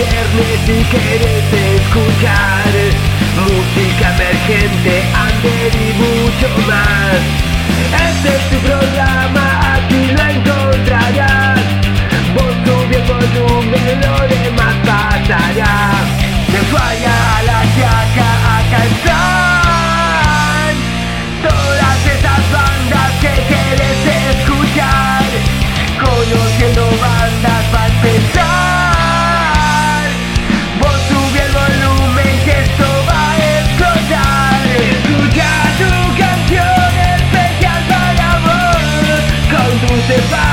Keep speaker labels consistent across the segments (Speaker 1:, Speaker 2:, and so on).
Speaker 1: viernes si quieres escuchar música emergente, under y mucho más. Este es tu programa, Conduce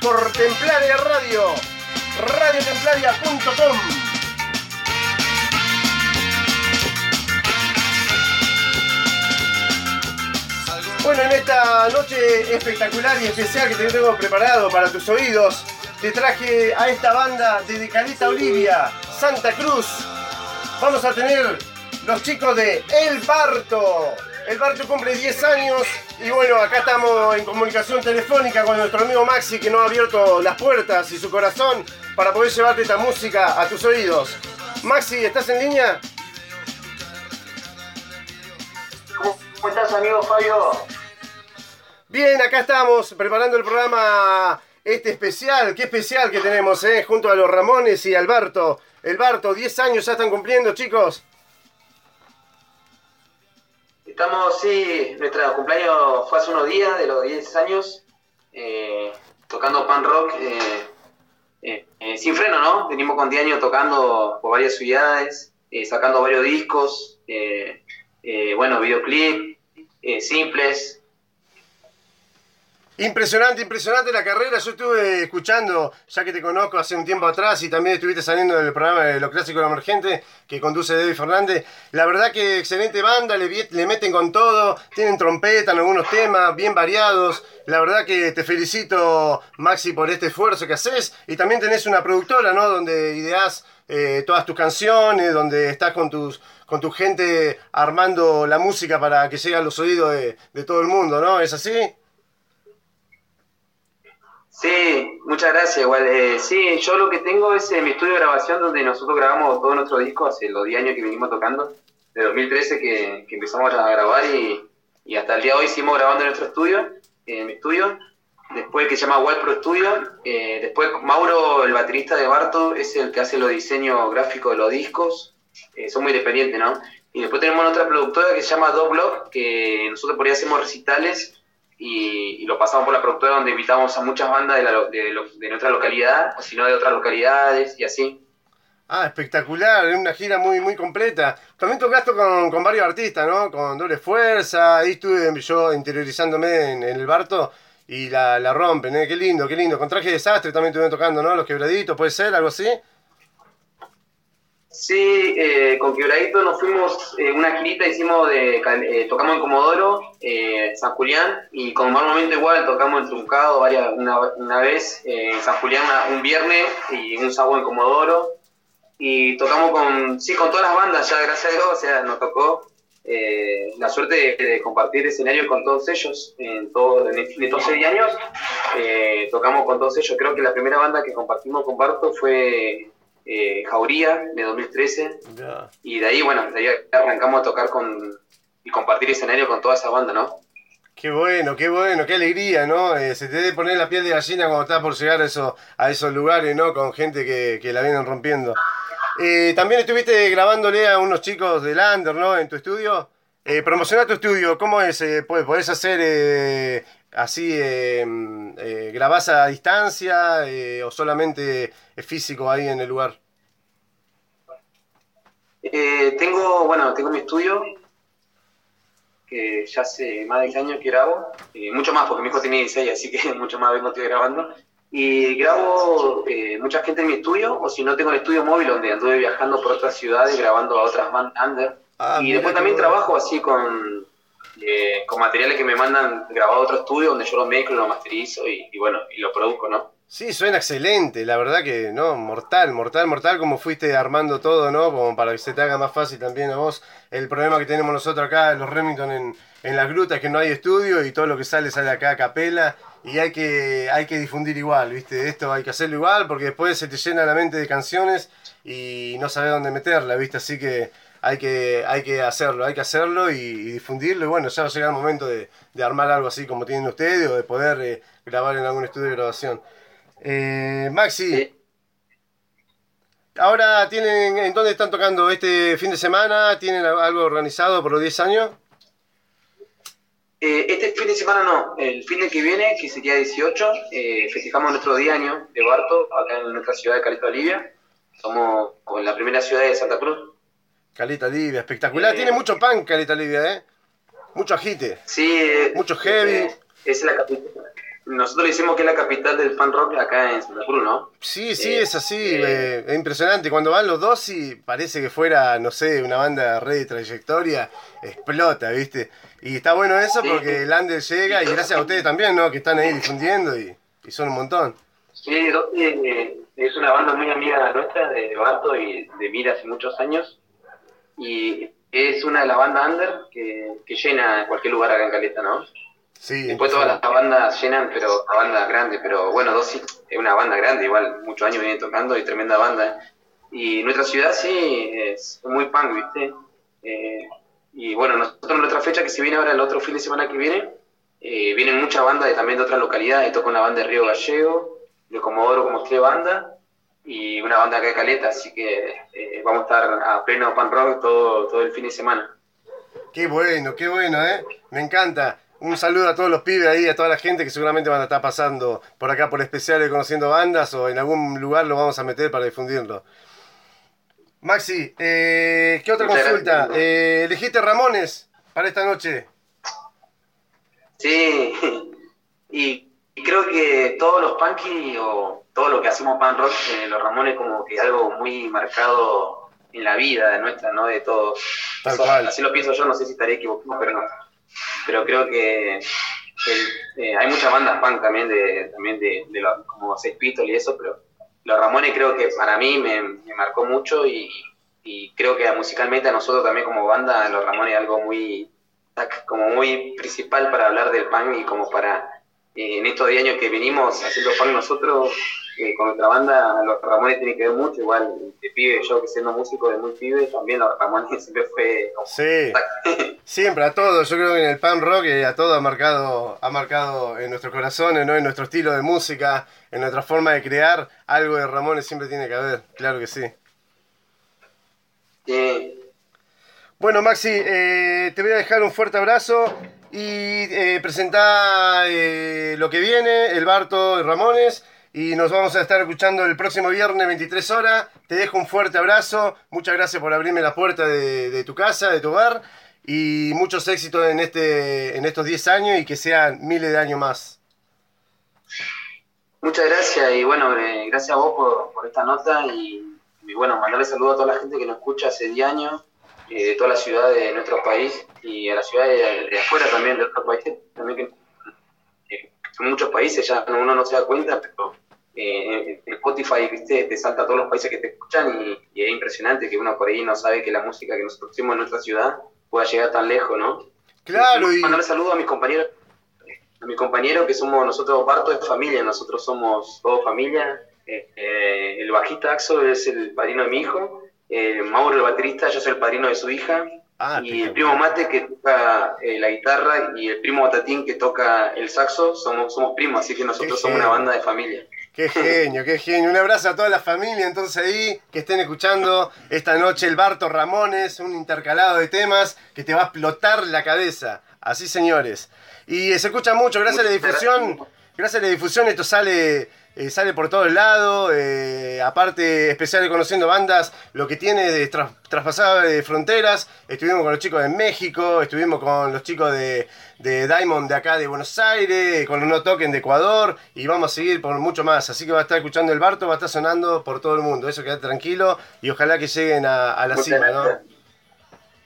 Speaker 2: por Templaria Radio, radiotemplaria.com. Bueno, en esta noche espectacular y especial que te tengo preparado para tus oídos, te traje a esta banda de Caleta Olivia, Santa Cruz. Vamos a tener los chicos de El Barto. El Barto cumple 10 años y bueno, acá estamos en comunicación telefónica con nuestro amigo Maxi que nos ha abierto las puertas y su corazón para poder llevarte esta música a tus oídos. Maxi, ¿estás en línea?
Speaker 3: ¿Cómo estás, amigo Fabio?
Speaker 2: Bien, acá estamos preparando el programa este especial, qué especial que tenemos, ¿eh? Junto a los Ramones y Alberto. El Barto, 10 años ya están cumpliendo, chicos.
Speaker 3: Estamos, sí, nuestro cumpleaños fue hace unos días, de los 10 años, eh, tocando pan rock eh, eh, eh, sin freno, ¿no? Venimos con 10 años tocando por varias ciudades, eh, sacando varios discos, bueno, videoclip, simples.
Speaker 2: Impresionante, impresionante la carrera. Yo estuve escuchando, ya que te conozco hace un tiempo atrás y también estuviste saliendo del programa de Lo Clásico de Emergente que conduce David Fernández. La verdad que excelente banda, le, le meten con todo, tienen trompeta en algunos temas, bien variados. La verdad que te felicito, Maxi, por este esfuerzo que haces. Y también tenés una productora, ¿no? Donde ideás eh, todas tus canciones, donde estás con tus con tu gente armando la música para que llegue a los oídos de, de todo el mundo, ¿no? ¿Es así?
Speaker 3: Sí, muchas gracias. Igual, eh, sí, yo lo que tengo es eh, mi estudio de grabación donde nosotros grabamos todos nuestros discos hace los 10 años que venimos tocando, de 2013 que, empezamos a grabar y, hasta el día de hoy seguimos grabando en nuestro estudio, en mi estudio. Después que se llama Wild Pro Studio. Eh, después Mauro, el baterista de Barto, es el que hace los diseños gráficos de los discos. Eh, son muy independientes, ¿no? Y después tenemos otra productora que se llama Dog Block, que nosotros por ahí hacemos recitales y, lo pasamos por la productora donde invitamos a muchas bandas de, la de, de nuestra localidad, o si no de otras localidades y así.
Speaker 2: Ah, espectacular, es una gira muy, muy completa. También tocaste con, con varios artistas, ¿no? Con Doble Fuerza, ahí estuve yo interiorizándome en, en el Barto y la, la rompen, ¿eh? Qué lindo, qué lindo. Con Traje Desastre también estuvieron tocando, ¿no? Los Quebraditos, ¿puede ser? ¿Algo así?
Speaker 3: Sí, eh, con Quebradito nos fuimos eh, una girita, hicimos de, eh, tocamos en Comodoro, eh, San Julián, y con Mal Momento igual tocamos en Truncado varias, una, una vez, en San Julián un viernes y un sábado en Comodoro, y tocamos con, sí, con todas las bandas ya, gracias a Dios, o sea, nos tocó la suerte de, compartir escenario con todos ellos, en, todo, en, estos seis años, tocamos con todos ellos, creo que la primera banda que compartimos con Barto fue eh, Jauría, de 2013,
Speaker 2: Ya.
Speaker 3: y de ahí, bueno, de ahí arrancamos a tocar con y compartir escenario con toda esa banda, ¿no?
Speaker 2: Qué bueno, qué bueno, qué alegría, ¿no? Eh, se te debe poner la piel de gallina cuando estás por llegar a, eso, a esos lugares, ¿no? Con gente que, que la vienen rompiendo. Eh, también estuviste grabándole a unos chicos de Lander, ¿no? En tu estudio. Eh, promociona tu estudio, ¿cómo es? Eh, ¿pod- ¿Podés hacer así eh, grabás a distancia o solamente físico ahí en el lugar?
Speaker 3: Eh, tengo, bueno, tengo mi estudio, que ya hace más de 10 años que grabo, eh, mucho más porque mi hijo tiene 16, así que mucho más vengo estoy grabando. Y grabo eh, mucha gente en mi estudio, o si no tengo el estudio móvil donde anduve viajando por otras ciudades grabando a otras band under.
Speaker 2: Ah,
Speaker 3: y después también
Speaker 2: bueno.
Speaker 3: trabajo así con, eh, con materiales que me mandan grabado a otro estudio donde yo lo mezclo, lo masterizo y, y bueno, y lo produzco, ¿no?
Speaker 2: Sí, suena excelente, la verdad que no, mortal, mortal, mortal, como fuiste armando todo, ¿no? Como para que se te haga más fácil también a vos. El problema que tenemos nosotros acá, los Remington en, en las grutas, que no hay estudio y todo lo que sale sale acá a capela y hay que, hay que difundir igual, ¿viste? Esto hay que hacerlo igual porque después se te llena la mente de canciones y no sabes dónde meterla, ¿viste? Así que hay que, hay que hacerlo, hay que hacerlo y, y difundirlo y bueno, ya va a llegar el momento de, de armar algo así como tienen ustedes o de poder eh, grabar en algún estudio de grabación. Eh, Maxi,
Speaker 3: Sí.
Speaker 2: ahora tienen, ¿en dónde están tocando este fin de semana? ¿Tienen algo organizado por los 10 años?
Speaker 3: Eh, este fin de semana no, el fin de que viene, que sería 18, eh, festejamos nuestro día año de Barto, acá en nuestra ciudad de Caleta Olivia. Somos con la primera ciudad de Santa Cruz.
Speaker 2: Caleta Livia, espectacular.
Speaker 3: Eh,
Speaker 2: Tiene mucho punk Caleta Livia, ¿eh? Mucho agite.
Speaker 3: Sí,
Speaker 2: Mucho heavy.
Speaker 3: es la capital. Nosotros le decimos que es la capital del fan rock acá en Santa Cruz, ¿no?
Speaker 2: Sí, sí,
Speaker 3: Eh,
Speaker 2: es así,
Speaker 3: eh,
Speaker 2: es impresionante. Cuando van los dos y parece que fuera, no sé, una banda re de trayectoria, explota, ¿viste? Y está bueno eso porque el Ander llega y gracias a ustedes también, ¿no? Que están ahí difundiendo y, y son un montón.
Speaker 3: Sí, Dotti, eh, es una banda muy amiga nuestra de Barto y de Mira hace muchos años. Y es una de las bandas under que, que llena cualquier lugar acá en Caleta, ¿no?
Speaker 2: Sí,
Speaker 3: Después todas las bandas llenan, pero la banda grande, pero bueno, Dossi es una banda grande, igual muchos años viene tocando y tremenda banda. ¿eh? Y nuestra ciudad sí es muy punk, ¿viste? Eh, y bueno, nosotros en nuestra fecha que se viene ahora el otro fin de semana que viene, eh, vienen muchas bandas de, también de otras localidades, toca una banda de Río Gallego, de Comodoro como tres bandas, y una banda acá de Caleta, así que eh, vamos a estar a pleno punk rock todo, todo el fin de semana.
Speaker 2: Qué bueno, qué bueno, ¿eh? Me encanta. Un saludo a todos los pibes ahí, a toda la gente que seguramente van a estar pasando por acá por especiales conociendo bandas o en algún lugar lo vamos a meter para difundirlo. Maxi, eh, ¿qué otra
Speaker 3: Muchas
Speaker 2: consulta?
Speaker 3: gracias.
Speaker 2: Eh, ¿Elegiste Ramones para esta noche?
Speaker 3: Sí, y, creo que todos los punky o todo lo que hacemos punk rock, eh, los Ramones como que algo muy marcado en la vida de nuestra, ¿no? De todos.
Speaker 2: Tal cual.
Speaker 3: Así lo pienso yo, no sé si estaré equivocado, pero no. Pero creo que, eh, hay muchas bandas punk también de, también de, de los- como Sex Pistols y eso, pero los Ramones creo que para mí me, marcó mucho y, y creo que musicalmente a nosotros también como banda, los Ramones es algo muy como muy principal para hablar del punk y como para eh, en estos 10 años que venimos haciendo punk nosotros eh, con nuestra banda los Ramones tienen que ver mucho igual de pibe yo que siendo músico de muy pibe también los Ramones siempre fue como
Speaker 2: Sí, siempre, a todos. Yo creo que en el punk rock eh, a todo ha marcado, ha marcado en nuestros corazones, ¿no? en nuestro estilo de música, en nuestra forma de crear. Algo de Ramones siempre tiene que haber, claro que sí.
Speaker 3: eh,
Speaker 2: Bueno, Maxi, eh, te voy a dejar un fuerte abrazo y eh, presentar eh, lo que viene, el Barto Ramones. Y nos vamos a estar escuchando el próximo viernes, 23 horas. Te dejo un fuerte abrazo. Muchas gracias por abrirme la puerta de, tu casa, de tu hogar. Y muchos éxitos en, este, en estos 10 años y que sean miles de años más.
Speaker 3: muchas gracias y bueno eh, gracias a vos por, esta nota y, y, bueno mandarle saludos a toda la gente que nos escucha hace 10 años eh, de toda la ciudad de nuestro país y a la ciudad de, de afuera también de otros países también que eh, son muchos países ya uno no se da cuenta pero eh, Spotify ¿viste? te salta a todos los países que te escuchan y, y, es impresionante que uno por ahí no sabe que la música que nosotros hacemos en nuestra ciudad pueda llegar tan lejos, ¿no?
Speaker 2: Claro, y...
Speaker 3: Mandarle saludos a mis compañeros, a mis compañeros que somos nosotros parto de familia, nosotros somos todos familia. Eh, eh, el bajista Axo es el padrino de mi hijo, eh, Mauro el baterista, yo soy el padrino de su hija,
Speaker 2: Ah,
Speaker 3: y el primo Mate que toca eh, la guitarra y el primo Batatín que toca el saxo, somos, somos primos, así que nosotros somos una banda de familia.
Speaker 4: Qué genio, qué genio. Un abrazo a toda la familia entonces ahí que estén escuchando esta noche el Barto Ramones, un intercalado de temas que te va a explotar la cabeza. Así señores. Y se escucha mucho, gracias a la difusión. Gracias a la difusión esto sale eh, sale por todos lados, eh, aparte especial de Conociendo Bandas, lo que tiene de tras, traspasar de fronteras, estuvimos con los chicos de México, estuvimos con los chicos de, de Diamond de acá de Buenos Aires, con los No Token de Ecuador, y vamos a seguir por mucho más, así que va a estar escuchando el Barto, va a estar sonando por todo el mundo, eso queda tranquilo, y ojalá que lleguen a, a la
Speaker 3: Muchas
Speaker 4: cima, ¿no?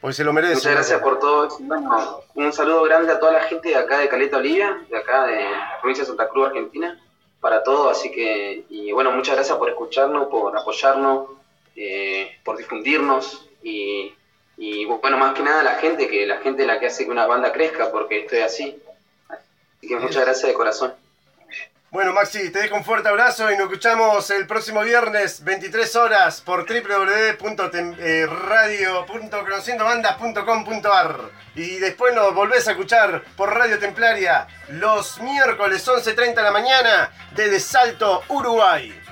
Speaker 4: Porque se lo merece.
Speaker 3: Muchas gracias por todo. Bueno, un saludo grande a toda la gente de acá de Caleta Olivia, de acá de la provincia de Santa Cruz, Argentina, para todo. Así que, y bueno, muchas gracias por escucharnos, por apoyarnos, eh, por difundirnos y, y bueno, más que nada la gente, que la gente es la que hace que una banda crezca, porque estoy así. Así que muchas gracias de corazón.
Speaker 4: Bueno, Maxi, te dejo un fuerte abrazo y nos escuchamos el próximo viernes, 23 horas, por www.radio.conociendobandas.com.ar Y después nos volvés a escuchar por Radio Templaria los miércoles 11.30 de la mañana desde Salto, Uruguay.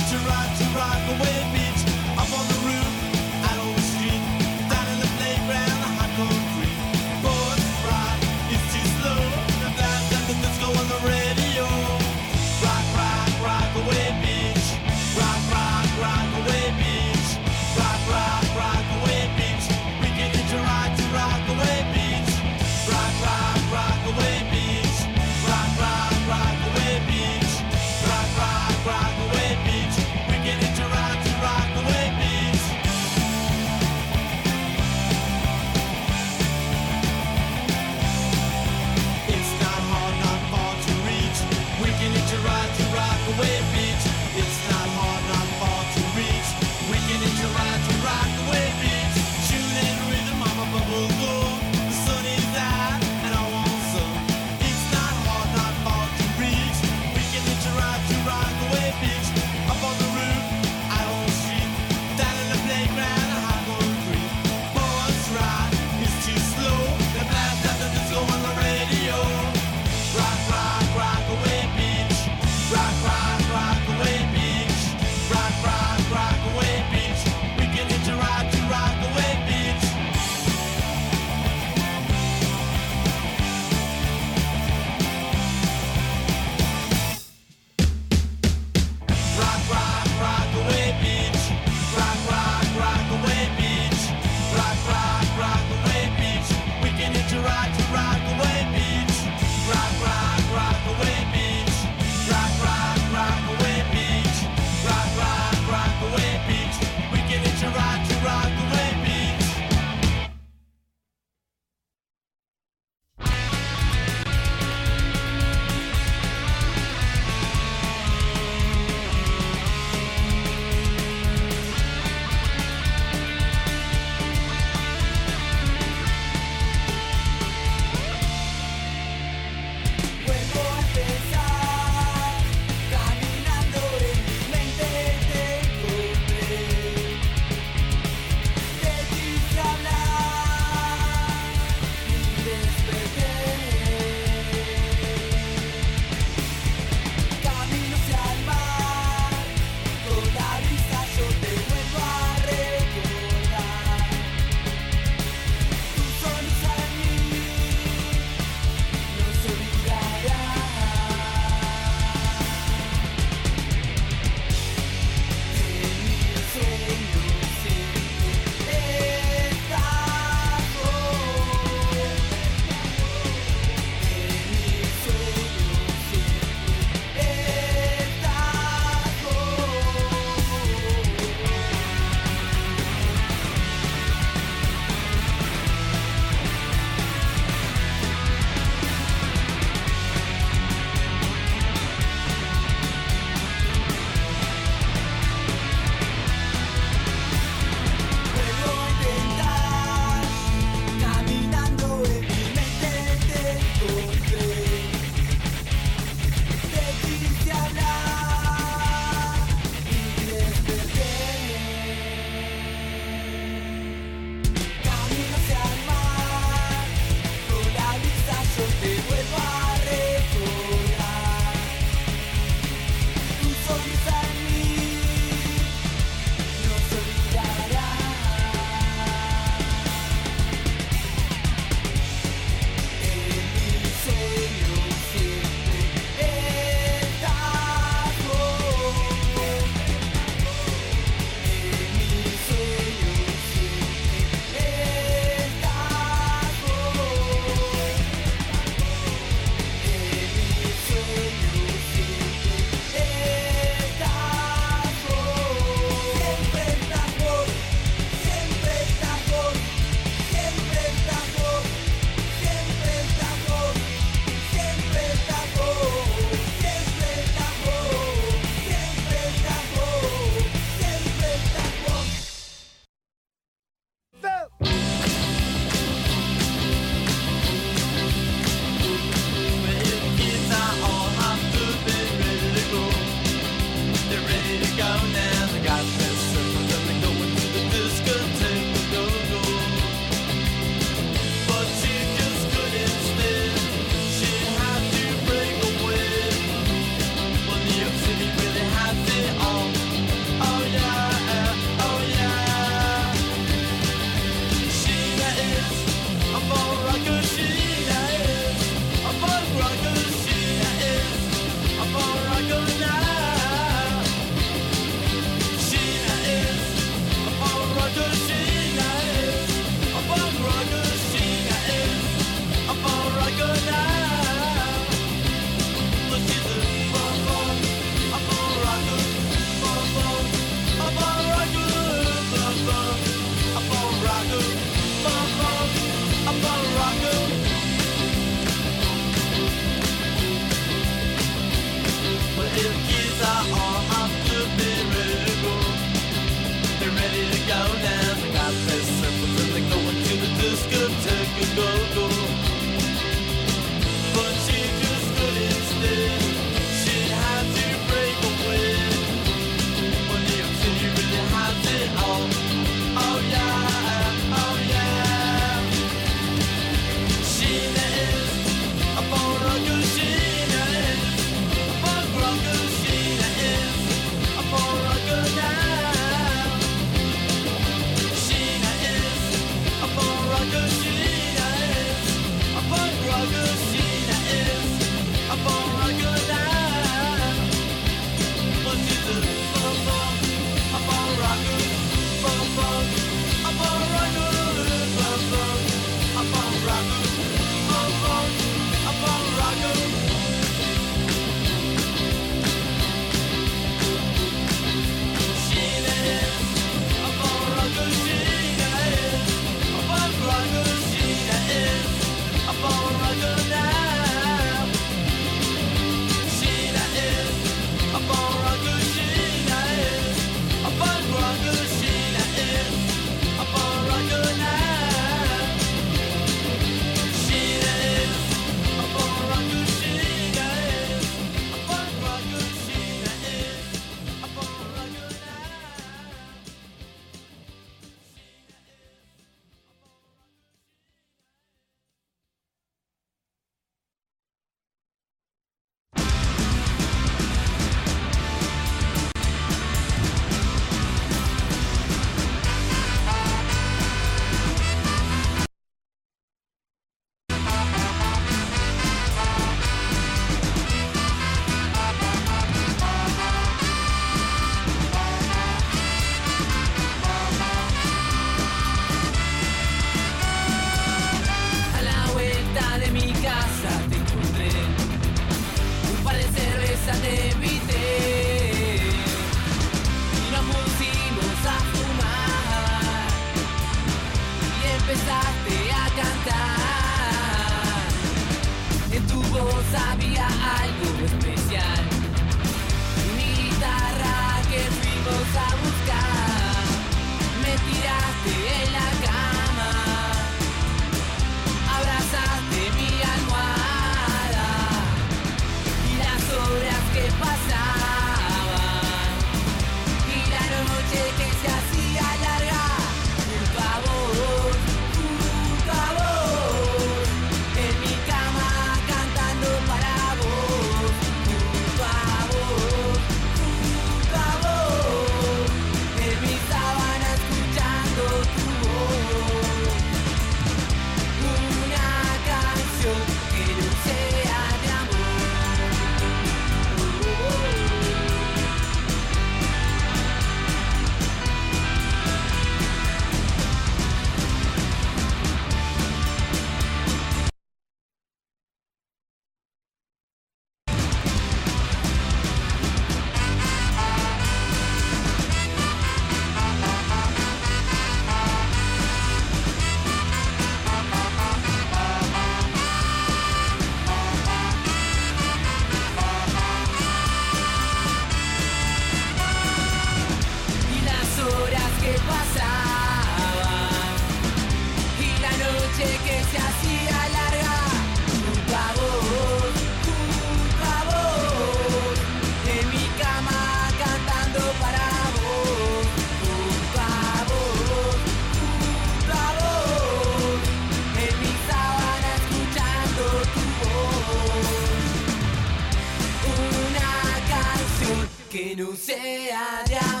Speaker 5: não sei amor.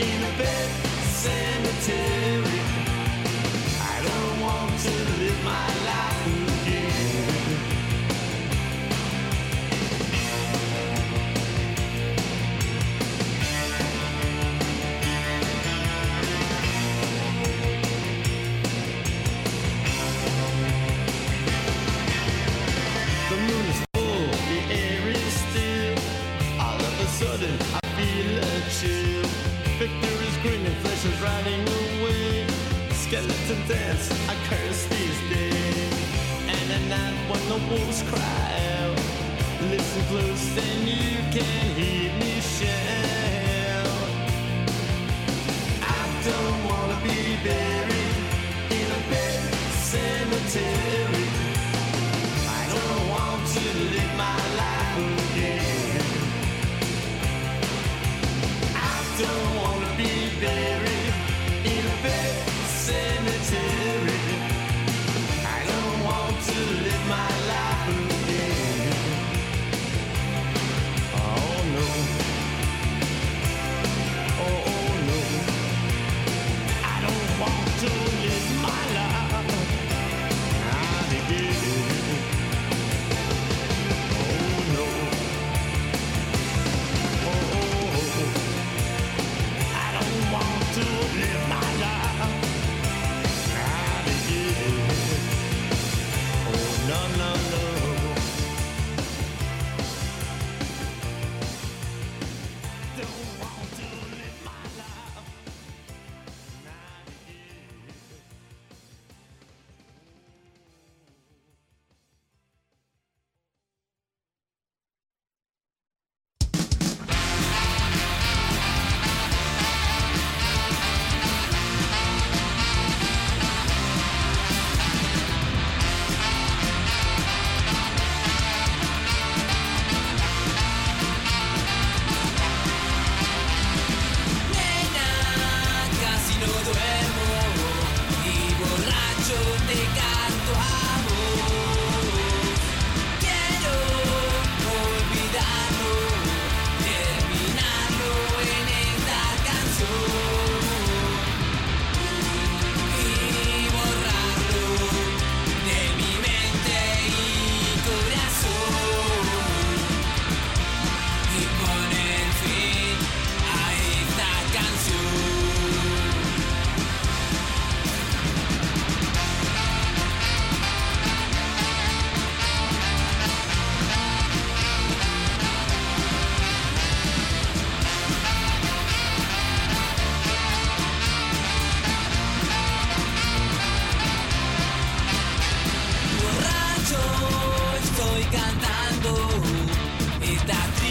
Speaker 6: in a cemetery. cry out. Listen close, then you can hear. Esta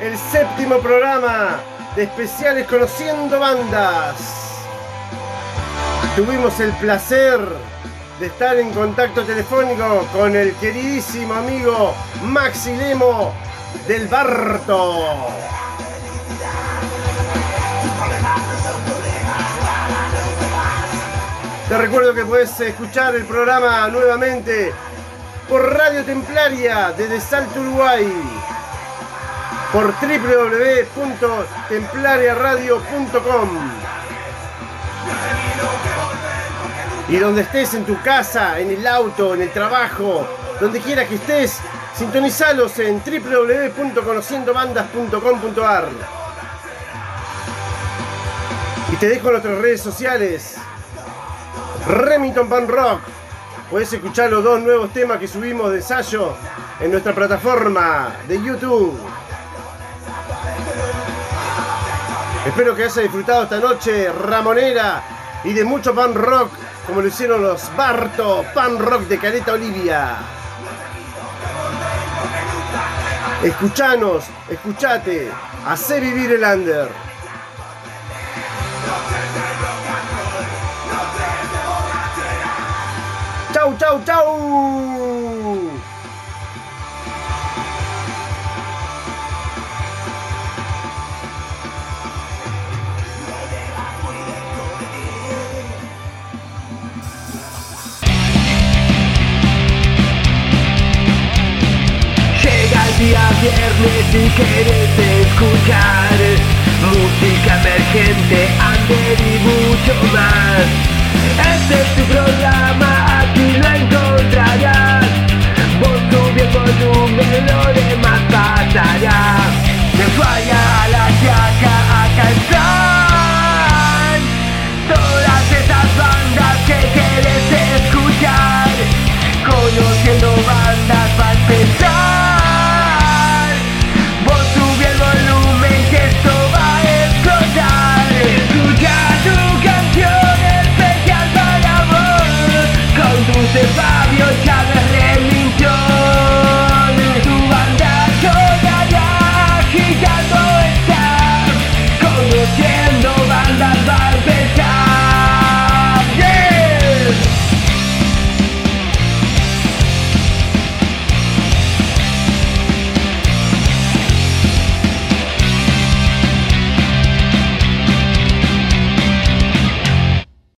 Speaker 5: el
Speaker 2: séptimo programa de especiales Conociendo Bandas. Tuvimos el placer de estar en contacto telefónico con el queridísimo amigo Maxi Lemo del Barto. Te recuerdo que puedes escuchar el programa nuevamente por Radio Templaria desde Salto Uruguay, por www.templariaradio.com y donde estés en tu casa, en el auto, en el trabajo, donde quiera que estés, sintonizalos en www.conociendobandas.com.ar y te dejo nuestras redes sociales. Remington Pan Rock. Puedes escuchar los dos nuevos temas que subimos de ensayo en nuestra plataforma de YouTube. Espero que hayas disfrutado esta noche ramonera y de mucho pan rock como lo hicieron los Barto Pan Rock de Caleta Olivia. Escuchanos, escuchate, hacé vivir el under. Chau, chau, chau.
Speaker 7: si quieres escuchar música emergente, under y mucho más. Este es tu programa, aquí lo encontrarás. Vos sube volumen.